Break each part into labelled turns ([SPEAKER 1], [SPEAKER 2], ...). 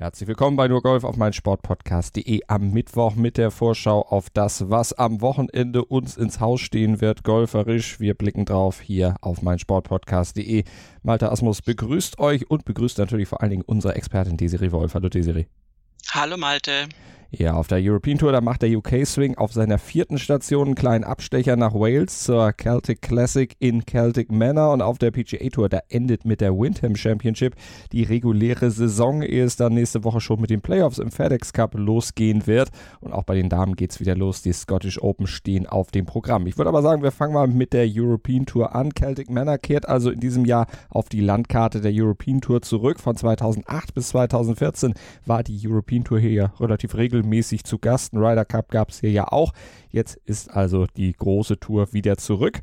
[SPEAKER 1] Herzlich willkommen bei Nur Golf auf meinsportpodcast.de am Mittwoch mit der Vorschau auf das, was am Wochenende uns ins Haus stehen wird, golferisch. Wir blicken drauf hier auf meinsportpodcast.de. Malte Asmus begrüßt euch und begrüßt natürlich vor allen Dingen unsere Expertin Desiree Wolf. Hallo Desiree.
[SPEAKER 2] Hallo Malte.
[SPEAKER 1] Ja, auf der European Tour, da macht der UK Swing auf seiner vierten Station einen kleinen Abstecher nach Wales zur Celtic Classic in Celtic Manor und auf der PGA Tour, da endet mit der Windham Championship die reguläre Saison, ehe es dann nächste Woche schon mit den Playoffs im FedEx Cup losgehen wird. Und auch bei den Damen geht es wieder los. Die Scottish Open stehen auf dem Programm. Ich würde aber sagen, wir fangen mal mit der European Tour an. Celtic Manor kehrt also in diesem Jahr auf die Landkarte der European Tour zurück. Von 2008 bis 2014 war die European Tour hier relativ regelmäßig regelmäßig zu Gast. Ein Ryder Cup gab es hier ja auch. Jetzt ist also die große Tour wieder zurück.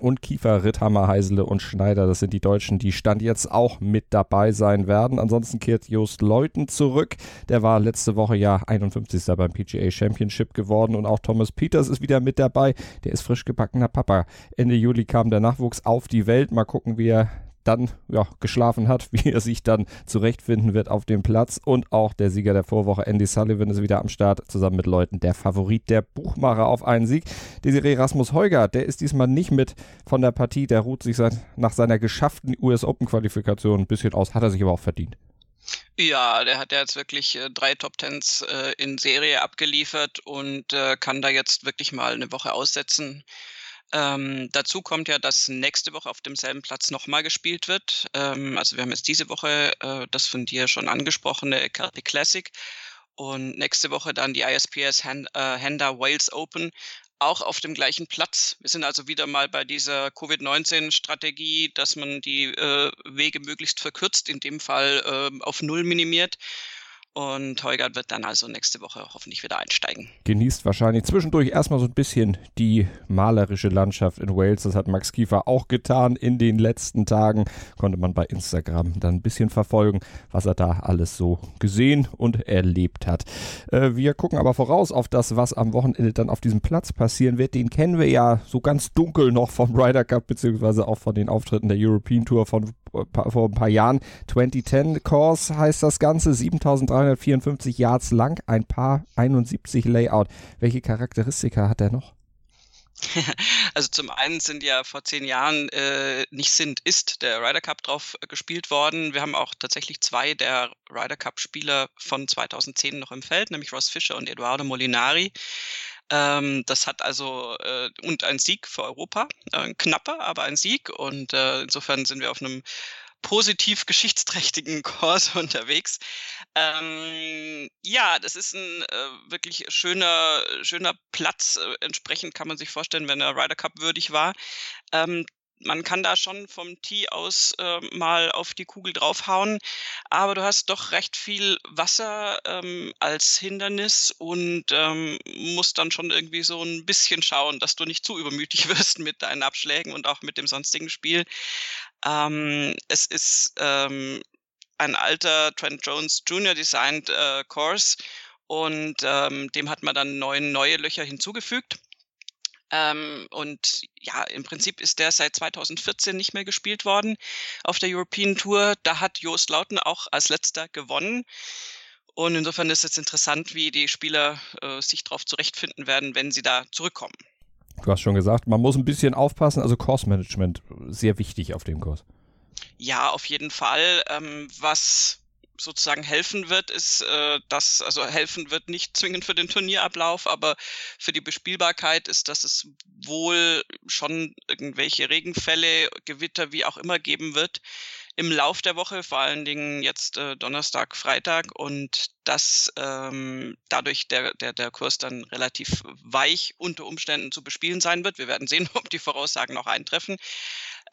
[SPEAKER 1] Und Kiefer, Ritthammer, Heisele und Schneider, das sind die Deutschen, die Stand jetzt auch mit dabei sein werden. Ansonsten kehrt Jost Leuten zurück. Der war letzte Woche ja 51. beim PGA Championship geworden. Und auch Thomas Peters ist wieder mit dabei. Der ist frisch gebackener Papa. Ende Juli kam der Nachwuchs auf die Welt. Mal gucken, wie er dann ja, geschlafen hat, wie er sich dann zurechtfinden wird auf dem Platz. Und auch der Sieger der Vorwoche, Andy Sullivan, ist wieder am Start, zusammen mit Leuten der Favorit der Buchmacher auf einen Sieg. Desiree Rasmus Heuger, der ist diesmal nicht mit von der Partie, der ruht sich seit, nach seiner geschafften US Open Qualifikation ein bisschen aus, hat er sich aber auch verdient.
[SPEAKER 2] Ja, der hat ja jetzt wirklich äh, drei Top Tens äh, in Serie abgeliefert und äh, kann da jetzt wirklich mal eine Woche aussetzen. Ähm, dazu kommt ja, dass nächste Woche auf demselben Platz nochmal gespielt wird. Ähm, also wir haben jetzt diese Woche äh, das von dir schon angesprochene Celtic Classic und nächste Woche dann die ISPS äh, Handa Wales Open auch auf dem gleichen Platz. Wir sind also wieder mal bei dieser Covid-19-Strategie, dass man die äh, Wege möglichst verkürzt, in dem Fall äh, auf Null minimiert. Und Heugert wird dann also nächste Woche hoffentlich wieder einsteigen.
[SPEAKER 1] Genießt wahrscheinlich zwischendurch erstmal so ein bisschen die malerische Landschaft in Wales. Das hat Max Kiefer auch getan in den letzten Tagen. Konnte man bei Instagram dann ein bisschen verfolgen, was er da alles so gesehen und erlebt hat. Äh, wir gucken aber voraus auf das, was am Wochenende dann auf diesem Platz passieren wird. Den kennen wir ja so ganz dunkel noch vom Ryder Cup, beziehungsweise auch von den Auftritten der European Tour von vor ein paar Jahren. 2010 Course heißt das Ganze, 7354 Yards lang, ein paar 71 Layout. Welche Charakteristika hat er noch?
[SPEAKER 2] Also zum einen sind ja vor zehn Jahren äh, nicht sind, ist der Ryder Cup drauf äh, gespielt worden. Wir haben auch tatsächlich zwei der Ryder Cup Spieler von 2010 noch im Feld, nämlich Ross Fischer und Eduardo Molinari. Ähm, das hat also äh, und ein Sieg für Europa, äh, ein knapper, aber ein Sieg. Und äh, insofern sind wir auf einem positiv geschichtsträchtigen Kurs unterwegs. Ähm, ja, das ist ein äh, wirklich schöner, schöner Platz. Äh, entsprechend kann man sich vorstellen, wenn der Ryder Cup würdig war. Ähm, man kann da schon vom Tee aus äh, mal auf die Kugel draufhauen, aber du hast doch recht viel Wasser ähm, als Hindernis und ähm, musst dann schon irgendwie so ein bisschen schauen, dass du nicht zu übermütig wirst mit deinen Abschlägen und auch mit dem sonstigen Spiel. Ähm, es ist ähm, ein alter Trent Jones Jr. designed äh, Course und ähm, dem hat man dann neun neue Löcher hinzugefügt. Ähm, und ja, im Prinzip ist der seit 2014 nicht mehr gespielt worden auf der European Tour. Da hat Joost Lauten auch als letzter gewonnen. Und insofern ist es interessant, wie die Spieler äh, sich darauf zurechtfinden werden, wenn sie da zurückkommen.
[SPEAKER 1] Du hast schon gesagt, man muss ein bisschen aufpassen, also Course Management sehr wichtig auf dem Kurs.
[SPEAKER 2] Ja, auf jeden Fall. Ähm, was sozusagen helfen wird, ist, äh, dass, also helfen wird nicht zwingend für den Turnierablauf, aber für die Bespielbarkeit ist, dass es wohl schon irgendwelche Regenfälle, Gewitter, wie auch immer geben wird im Lauf der Woche, vor allen Dingen jetzt äh, Donnerstag, Freitag und dass ähm, dadurch der, der, der Kurs dann relativ weich unter Umständen zu bespielen sein wird. Wir werden sehen, ob die Voraussagen noch eintreffen.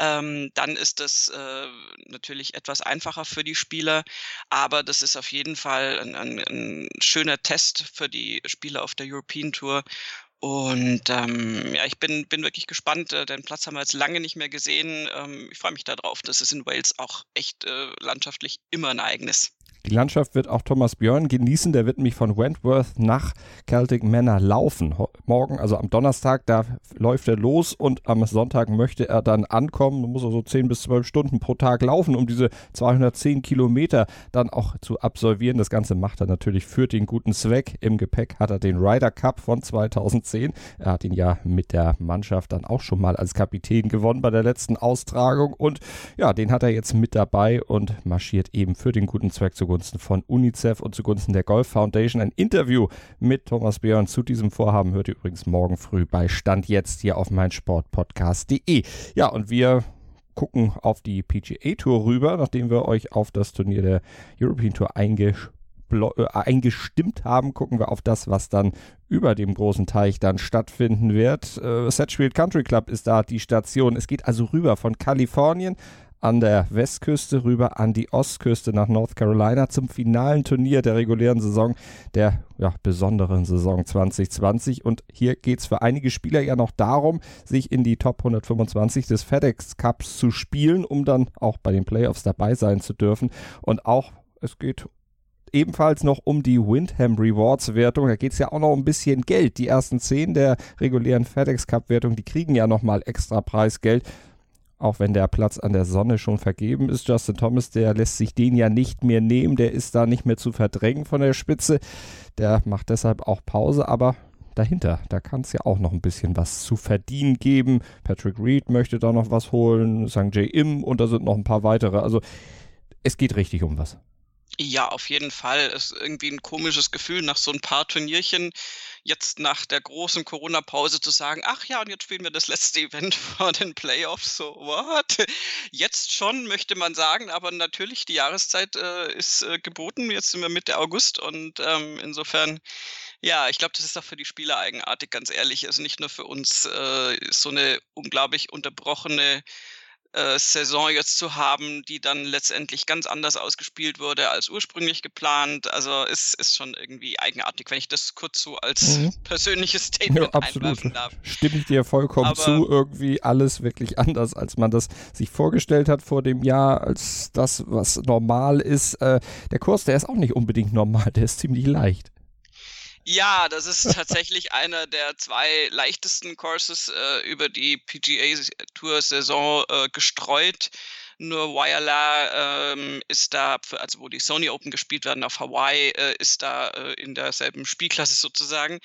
[SPEAKER 2] Ähm, dann ist das äh, natürlich etwas einfacher für die Spieler. Aber das ist auf jeden Fall ein, ein, ein schöner Test für die Spieler auf der European Tour. Und ähm, ja, ich bin, bin wirklich gespannt. Äh, den Platz haben wir jetzt lange nicht mehr gesehen. Ähm, ich freue mich darauf. Das ist in Wales auch echt äh, landschaftlich immer ein Ereignis.
[SPEAKER 1] Die Landschaft wird auch Thomas Björn genießen. Der wird nämlich von Wentworth nach Celtic Manor laufen. Morgen, also am Donnerstag, da läuft er los und am Sonntag möchte er dann ankommen. Muss er so 10 bis 12 Stunden pro Tag laufen, um diese 210 Kilometer dann auch zu absolvieren. Das Ganze macht er natürlich für den guten Zweck. Im Gepäck hat er den Ryder Cup von 2010. Er hat ihn ja mit der Mannschaft dann auch schon mal als Kapitän gewonnen bei der letzten Austragung. Und ja, den hat er jetzt mit dabei und marschiert eben für den guten Zweck zu zugunsten von UNICEF und zugunsten der Golf Foundation. Ein Interview mit Thomas Björn zu diesem Vorhaben hört ihr übrigens morgen früh bei Stand jetzt hier auf meinsportpodcast.de. Ja, und wir gucken auf die PGA Tour rüber, nachdem wir euch auf das Turnier der European Tour eingeschrieben äh, eingestimmt haben, gucken wir auf das, was dann über dem großen Teich dann stattfinden wird. Äh, Sedgefield Country Club ist da die Station. Es geht also rüber von Kalifornien an der Westküste rüber an die Ostküste nach North Carolina zum finalen Turnier der regulären Saison, der ja, besonderen Saison 2020. Und hier geht es für einige Spieler ja noch darum, sich in die Top 125 des FedEx Cups zu spielen, um dann auch bei den Playoffs dabei sein zu dürfen. Und auch es geht ebenfalls noch um die Windham Rewards Wertung. Da geht es ja auch noch um ein bisschen Geld. Die ersten zehn der regulären FedEx Cup Wertung, die kriegen ja nochmal extra Preisgeld auch wenn der Platz an der Sonne schon vergeben ist. Justin Thomas, der lässt sich den ja nicht mehr nehmen, der ist da nicht mehr zu verdrängen von der Spitze. Der macht deshalb auch Pause, aber dahinter, da kann es ja auch noch ein bisschen was zu verdienen geben. Patrick Reed möchte da noch was holen, St. J. Im und da sind noch ein paar weitere. Also es geht richtig um was.
[SPEAKER 2] Ja, auf jeden Fall. Es ist irgendwie ein komisches Gefühl nach so ein paar Turnierchen jetzt nach der großen Corona-Pause zu sagen, ach ja, und jetzt spielen wir das letzte Event vor den Playoffs. So, what? Jetzt schon, möchte man sagen, aber natürlich, die Jahreszeit äh, ist äh, geboten. Jetzt sind wir Mitte August und ähm, insofern, ja, ich glaube, das ist auch für die Spieler eigenartig, ganz ehrlich. Also nicht nur für uns äh, so eine unglaublich unterbrochene äh, Saison jetzt zu haben, die dann letztendlich ganz anders ausgespielt wurde als ursprünglich geplant. Also ist, ist schon irgendwie eigenartig, wenn ich das kurz so als mhm. persönliches Statement
[SPEAKER 1] ja, absolut. darf. Stimme ich dir vollkommen Aber zu. Irgendwie alles wirklich anders, als man das sich vorgestellt hat vor dem Jahr, als das, was normal ist. Äh, der Kurs, der ist auch nicht unbedingt normal, der ist ziemlich leicht.
[SPEAKER 2] Ja, das ist tatsächlich einer der zwei leichtesten Courses äh, über die PGA Tour Saison äh, gestreut. Nur Wyala ähm, ist da, also wo die Sony Open gespielt werden auf Hawaii, äh, ist da äh, in derselben Spielklasse sozusagen.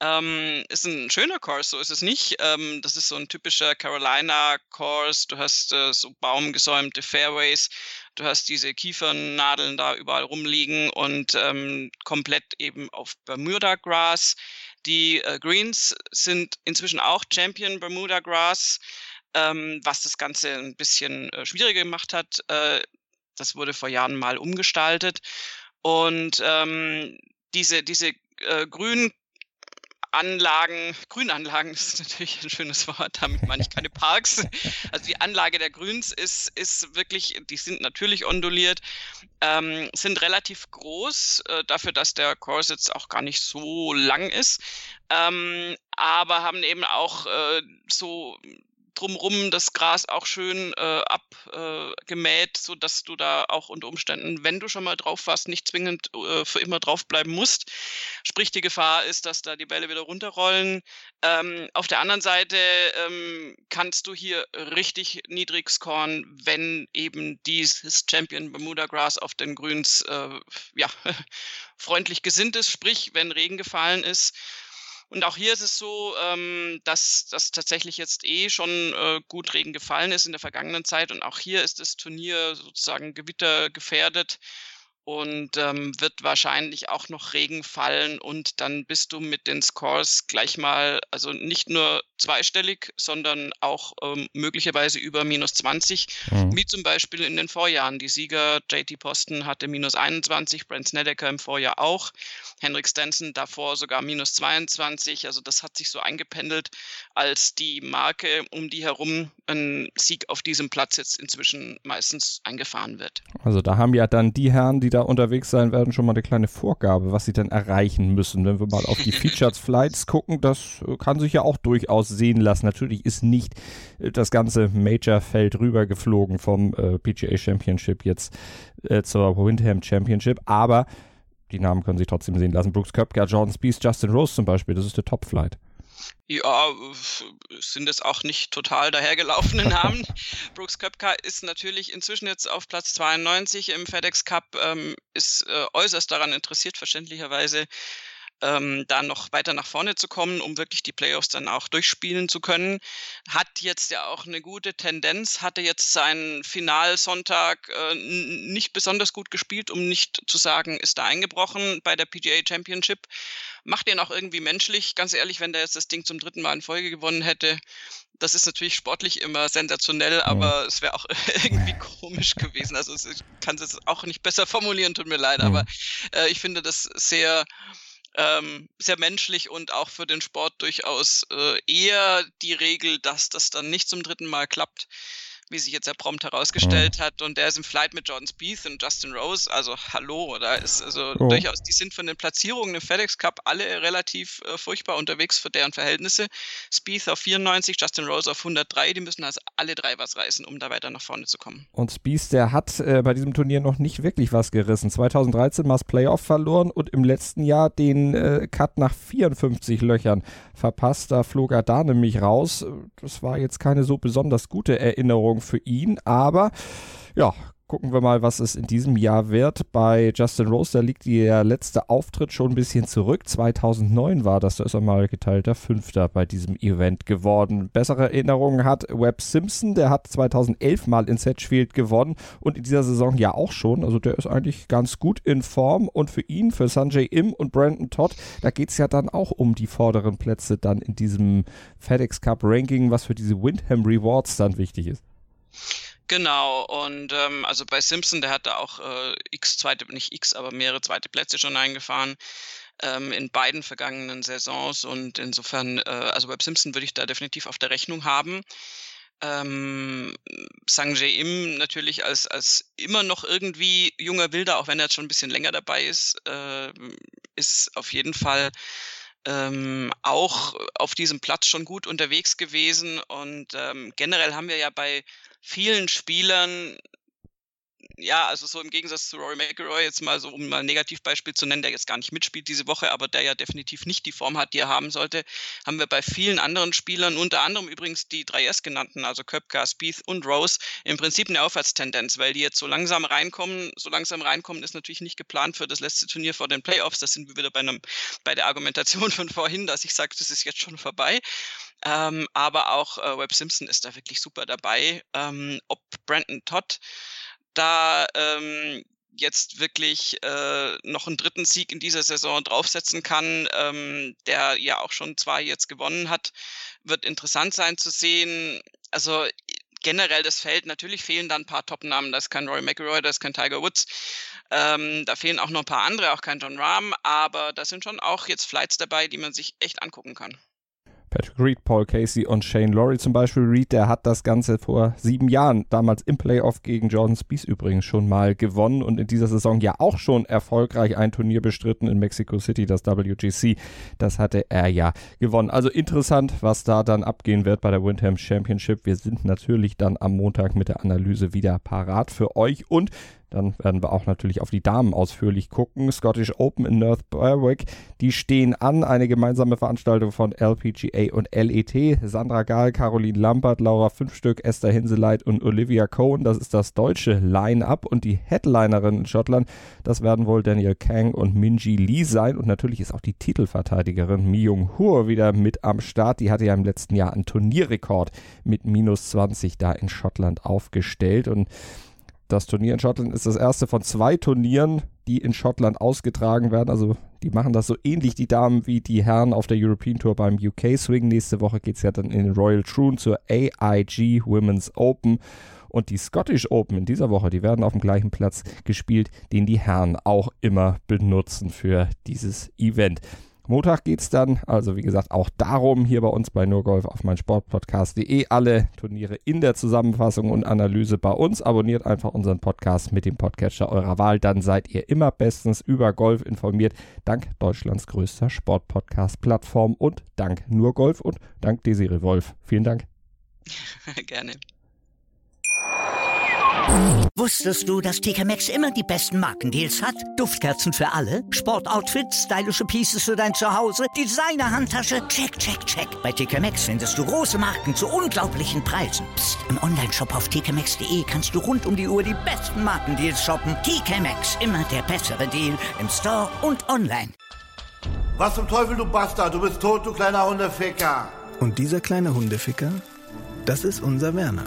[SPEAKER 2] Ähm, ist ein schöner Course, so ist es nicht. Ähm, das ist so ein typischer Carolina-Course. Du hast äh, so baumgesäumte Fairways Du hast diese Kiefernadeln da überall rumliegen und ähm, komplett eben auf Bermuda Grass. Die äh, Greens sind inzwischen auch Champion Bermuda Grass, ähm, was das Ganze ein bisschen äh, schwieriger gemacht hat. Äh, das wurde vor Jahren mal umgestaltet. Und ähm, diese, diese äh, grünen Anlagen, Grünanlagen, ist natürlich ein schönes Wort, damit meine ich keine Parks. Also die Anlage der Grüns ist, ist wirklich, die sind natürlich onduliert, ähm, sind relativ groß, äh, dafür, dass der jetzt auch gar nicht so lang ist, ähm, aber haben eben auch äh, so drumrum das Gras auch schön äh, abgemäht, äh, so dass du da auch unter Umständen, wenn du schon mal drauf warst, nicht zwingend äh, für immer draufbleiben musst. Sprich, die Gefahr ist, dass da die Bälle wieder runterrollen. Ähm, auf der anderen Seite ähm, kannst du hier richtig niedrig scoren, wenn eben dieses Champion Bermuda Grass auf den Grüns äh, ja, freundlich gesinnt ist, sprich, wenn Regen gefallen ist. Und auch hier ist es so, ähm, dass das tatsächlich jetzt eh schon äh, gut Regen gefallen ist in der vergangenen Zeit. Und auch hier ist das Turnier sozusagen gewittergefährdet und ähm, wird wahrscheinlich auch noch Regen fallen und dann bist du mit den Scores gleich mal, also nicht nur zweistellig, sondern auch ähm, möglicherweise über minus 20, mhm. wie zum Beispiel in den Vorjahren. Die Sieger JT Posten hatte minus 21, Brent Snedeker im Vorjahr auch, Henrik Stenson davor sogar minus 22, also das hat sich so eingependelt als die Marke, um die herum ein Sieg auf diesem Platz jetzt inzwischen meistens eingefahren wird.
[SPEAKER 1] Also da haben ja dann die Herren, die da unterwegs sein werden, schon mal eine kleine Vorgabe, was sie dann erreichen müssen. Wenn wir mal auf die Featured Flights gucken, das kann sich ja auch durchaus sehen lassen. Natürlich ist nicht äh, das ganze Major-Feld rübergeflogen vom äh, PGA Championship jetzt äh, zur Windham Championship, aber die Namen können sich trotzdem sehen lassen. Brooks Köpker, Jordan Spieth, Justin Rose zum Beispiel, das ist der Top-Flight.
[SPEAKER 2] Ja, sind es auch nicht total dahergelaufene Namen. Brooks Köpka ist natürlich inzwischen jetzt auf Platz 92 im FedEx Cup, ähm, ist äh, äußerst daran interessiert, verständlicherweise, ähm, da noch weiter nach vorne zu kommen, um wirklich die Playoffs dann auch durchspielen zu können. Hat jetzt ja auch eine gute Tendenz, hatte jetzt seinen Finalsonntag äh, nicht besonders gut gespielt, um nicht zu sagen, ist da eingebrochen bei der PGA Championship. Macht ihn auch irgendwie menschlich, ganz ehrlich, wenn der jetzt das Ding zum dritten Mal in Folge gewonnen hätte. Das ist natürlich sportlich immer sensationell, aber es wäre auch irgendwie komisch gewesen. Also ich kann es auch nicht besser formulieren, tut mir leid, mhm. aber äh, ich finde das sehr ähm, sehr menschlich und auch für den Sport durchaus äh, eher die Regel, dass das dann nicht zum dritten Mal klappt wie sich jetzt ja prompt herausgestellt mhm. hat. Und der ist im Flight mit Jordan Spieth und Justin Rose. Also hallo, da ist also oh. durchaus, die sind von den Platzierungen im FedEx Cup alle relativ äh, furchtbar unterwegs für deren Verhältnisse. Spieth auf 94, Justin Rose auf 103. Die müssen also alle drei was reißen, um da weiter nach vorne zu kommen.
[SPEAKER 1] Und Spieth, der hat äh, bei diesem Turnier noch nicht wirklich was gerissen. 2013 mal das Playoff verloren und im letzten Jahr den äh, Cut nach 54 Löchern verpasst. Da flog er da nämlich raus. Das war jetzt keine so besonders gute Erinnerung für ihn, aber ja, gucken wir mal, was es in diesem Jahr wird. Bei Justin Rose, da liegt der letzte Auftritt schon ein bisschen zurück. 2009 war das, da ist er mal geteilter Fünfter bei diesem Event geworden. Bessere Erinnerungen hat Webb Simpson, der hat 2011 mal in Sedgefield gewonnen und in dieser Saison ja auch schon. Also der ist eigentlich ganz gut in Form und für ihn, für Sanjay Im und Brandon Todd, da geht es ja dann auch um die vorderen Plätze dann in diesem FedEx Cup Ranking, was für diese Windham Rewards dann wichtig ist.
[SPEAKER 2] Genau, und ähm, also bei Simpson, der hat da auch äh, x zweite, nicht x, aber mehrere zweite Plätze schon eingefahren ähm, in beiden vergangenen Saisons und insofern, äh, also bei Simpson würde ich da definitiv auf der Rechnung haben. Ähm, Sang Im natürlich als, als immer noch irgendwie junger Wilder, auch wenn er jetzt schon ein bisschen länger dabei ist, äh, ist auf jeden Fall ähm, auch auf diesem Platz schon gut unterwegs gewesen. Und ähm, generell haben wir ja bei vielen Spielern ja, also so im Gegensatz zu Rory McIlroy, jetzt mal so, um mal ein Negativbeispiel zu nennen, der jetzt gar nicht mitspielt diese Woche, aber der ja definitiv nicht die Form hat, die er haben sollte, haben wir bei vielen anderen Spielern, unter anderem übrigens die 3S genannten, also Köpka, Spieth und Rose, im Prinzip eine Aufwärtstendenz, weil die jetzt so langsam reinkommen. So langsam reinkommen ist natürlich nicht geplant für das letzte Turnier vor den Playoffs. Da sind wir wieder bei, einem, bei der Argumentation von vorhin, dass ich sage, das ist jetzt schon vorbei. Ähm, aber auch äh, Webb Simpson ist da wirklich super dabei. Ähm, ob Brandon Todd da ähm, jetzt wirklich äh, noch einen dritten Sieg in dieser Saison draufsetzen kann, ähm, der ja auch schon zwei jetzt gewonnen hat, wird interessant sein zu sehen. Also generell das Feld, natürlich fehlen da ein paar Top-Namen, da ist kein Roy McIlroy, da ist kein Tiger Woods, ähm, da fehlen auch noch ein paar andere, auch kein John Rahm, aber da sind schon auch jetzt Flights dabei, die man sich echt angucken kann.
[SPEAKER 1] Patrick Reed, Paul Casey und Shane Laurie zum Beispiel. Reed, der hat das Ganze vor sieben Jahren, damals im Playoff gegen Jordan Spieth übrigens schon mal gewonnen und in dieser Saison ja auch schon erfolgreich ein Turnier bestritten in Mexico City, das WGC. Das hatte er ja gewonnen. Also interessant, was da dann abgehen wird bei der Windham Championship. Wir sind natürlich dann am Montag mit der Analyse wieder parat für euch und dann werden wir auch natürlich auf die Damen ausführlich gucken. Scottish Open in North Berwick, die stehen an. Eine gemeinsame Veranstaltung von LPGA und LET. Sandra Gahl, Caroline Lampert, Laura Fünfstück, Esther Hinseleit und Olivia Cohn. Das ist das deutsche Line-Up. Und die Headlinerin in Schottland, das werden wohl Daniel Kang und Minji Lee sein. Und natürlich ist auch die Titelverteidigerin Mi Jung Hur wieder mit am Start. Die hatte ja im letzten Jahr einen Turnierrekord mit minus 20 da in Schottland aufgestellt. Und das Turnier in Schottland ist das erste von zwei Turnieren, die in Schottland ausgetragen werden. Also die machen das so ähnlich, die Damen, wie die Herren auf der European Tour beim UK Swing. Nächste Woche geht es ja dann in den Royal Troon zur AIG Women's Open. Und die Scottish Open in dieser Woche, die werden auf dem gleichen Platz gespielt, den die Herren auch immer benutzen für dieses Event. Montag geht es dann, also wie gesagt, auch darum, hier bei uns bei Nurgolf auf mein Sportpodcast.de alle Turniere in der Zusammenfassung und Analyse bei uns. Abonniert einfach unseren Podcast mit dem Podcatcher eurer Wahl, dann seid ihr immer bestens über Golf informiert. Dank Deutschlands größter Sportpodcast-Plattform und dank Nurgolf und dank Desiree Wolf. Vielen Dank.
[SPEAKER 2] Gerne.
[SPEAKER 3] Wusstest du, dass TK Maxx immer die besten Markendeals hat? Duftkerzen für alle, Sportoutfits, stylische Pieces für dein Zuhause, Designer-Handtasche, check, check, check. Bei TK Maxx findest du große Marken zu unglaublichen Preisen. Psst. im Onlineshop auf tkmaxx.de kannst du rund um die Uhr die besten Markendeals shoppen. TK Maxx, immer der bessere Deal im Store und online.
[SPEAKER 4] Was zum Teufel, du Bastard? Du bist tot, du kleiner Hundeficker.
[SPEAKER 5] Und dieser kleine Hundeficker, das ist unser Werner.